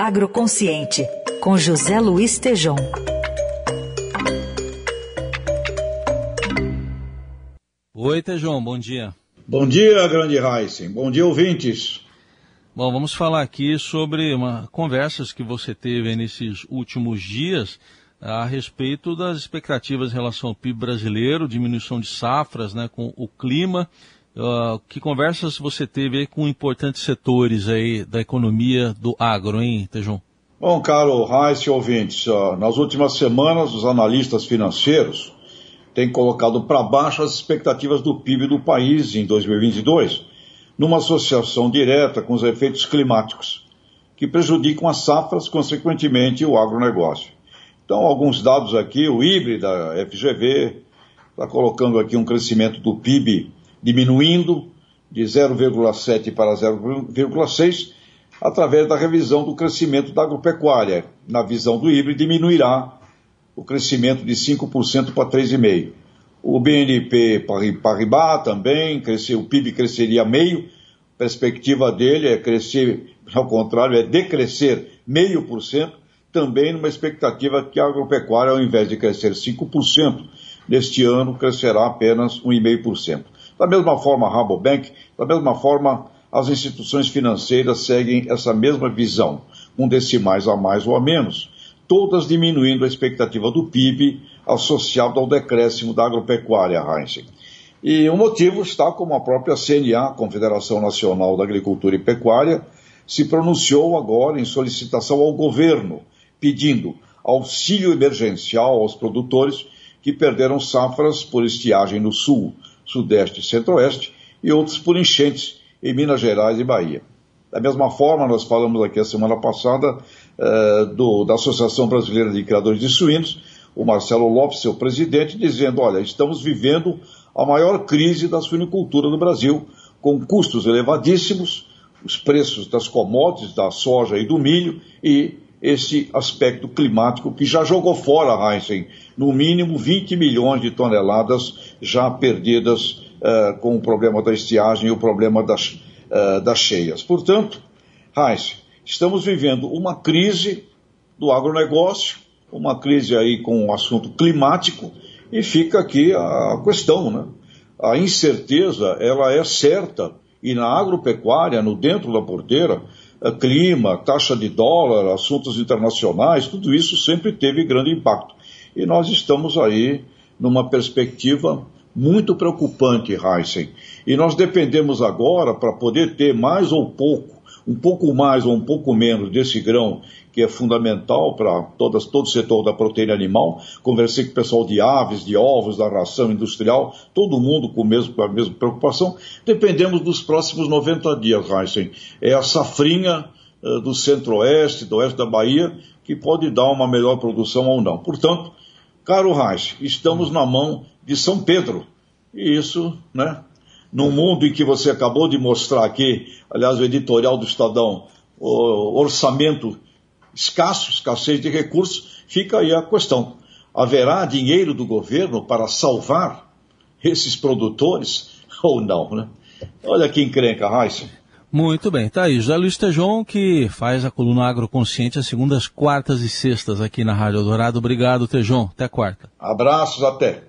Agroconsciente, com José Luiz Tejom. Oi, Tejom, bom dia. Bom dia, grande Heisen. Bom dia, ouvintes. Bom, vamos falar aqui sobre uma, conversas que você teve nesses últimos dias a respeito das expectativas em relação ao PIB brasileiro, diminuição de safras, né, com o clima. Uh, que conversas você teve com importantes setores aí da economia do agro, hein, Tejão? Bom, caro Reis e ouvintes, uh, nas últimas semanas os analistas financeiros têm colocado para baixo as expectativas do PIB do país em 2022, numa associação direta com os efeitos climáticos, que prejudicam as safras, consequentemente o agronegócio. Então, alguns dados aqui, o IBRE da FGV está colocando aqui um crescimento do PIB diminuindo de 0,7 para 0,6 através da revisão do crescimento da agropecuária. Na visão do IBRE, diminuirá o crescimento de 5% para 3,5%. O BNP Paribas também, cresceu, o PIB cresceria meio, perspectiva dele é crescer, ao contrário, é decrescer meio por cento, também numa expectativa que a agropecuária, ao invés de crescer 5%, neste ano crescerá apenas 1,5%. Da mesma forma, a Rabobank, da mesma forma, as instituições financeiras seguem essa mesma visão, com decimais a mais ou a menos, todas diminuindo a expectativa do PIB associado ao decréscimo da agropecuária, Heinz. E o motivo está como a própria CNA, Confederação Nacional da Agricultura e Pecuária, se pronunciou agora em solicitação ao governo pedindo auxílio emergencial aos produtores que perderam safras por estiagem no sul, sudeste e centro-oeste e outros por enchentes em Minas Gerais e Bahia. Da mesma forma, nós falamos aqui a semana passada eh, do, da Associação Brasileira de Criadores de Suínos, o Marcelo Lopes, seu presidente, dizendo: olha, estamos vivendo a maior crise da suinicultura no Brasil, com custos elevadíssimos, os preços das commodities, da soja e do milho, e esse aspecto climático que já jogou fora, Heinzen, no mínimo 20 milhões de toneladas já perdidas uh, com o problema da estiagem e o problema das, uh, das cheias. Portanto, Heinz, estamos vivendo uma crise do agronegócio, uma crise aí com o assunto climático, e fica aqui a questão, né? A incerteza, ela é certa, e na agropecuária, no dentro da porteira, clima, taxa de dólar, assuntos internacionais, tudo isso sempre teve grande impacto. E nós estamos aí numa perspectiva muito preocupante, Heisen. E nós dependemos agora, para poder ter mais ou pouco, um pouco mais ou um pouco menos desse grão, que é fundamental para todo o setor da proteína animal. Conversei com o pessoal de aves, de ovos, da ração industrial, todo mundo com, mesmo, com a mesma preocupação. Dependemos dos próximos 90 dias, Heisen. É a safrinha uh, do centro-oeste, do oeste da Bahia, que pode dar uma melhor produção ou não. Portanto, caro Reis, estamos na mão de São Pedro. E isso, né, num mundo em que você acabou de mostrar aqui, aliás, o editorial do Estadão, o orçamento escasso, escassez de recursos, fica aí a questão. Haverá dinheiro do governo para salvar esses produtores ou não, né? Olha que encrenca, Raíssa. Muito bem, tá aí. José Luiz Tejon, que faz a coluna Agroconsciente às segundas, quartas e sextas aqui na Rádio Dourado. Obrigado, Tejon. Até quarta. Abraços, até.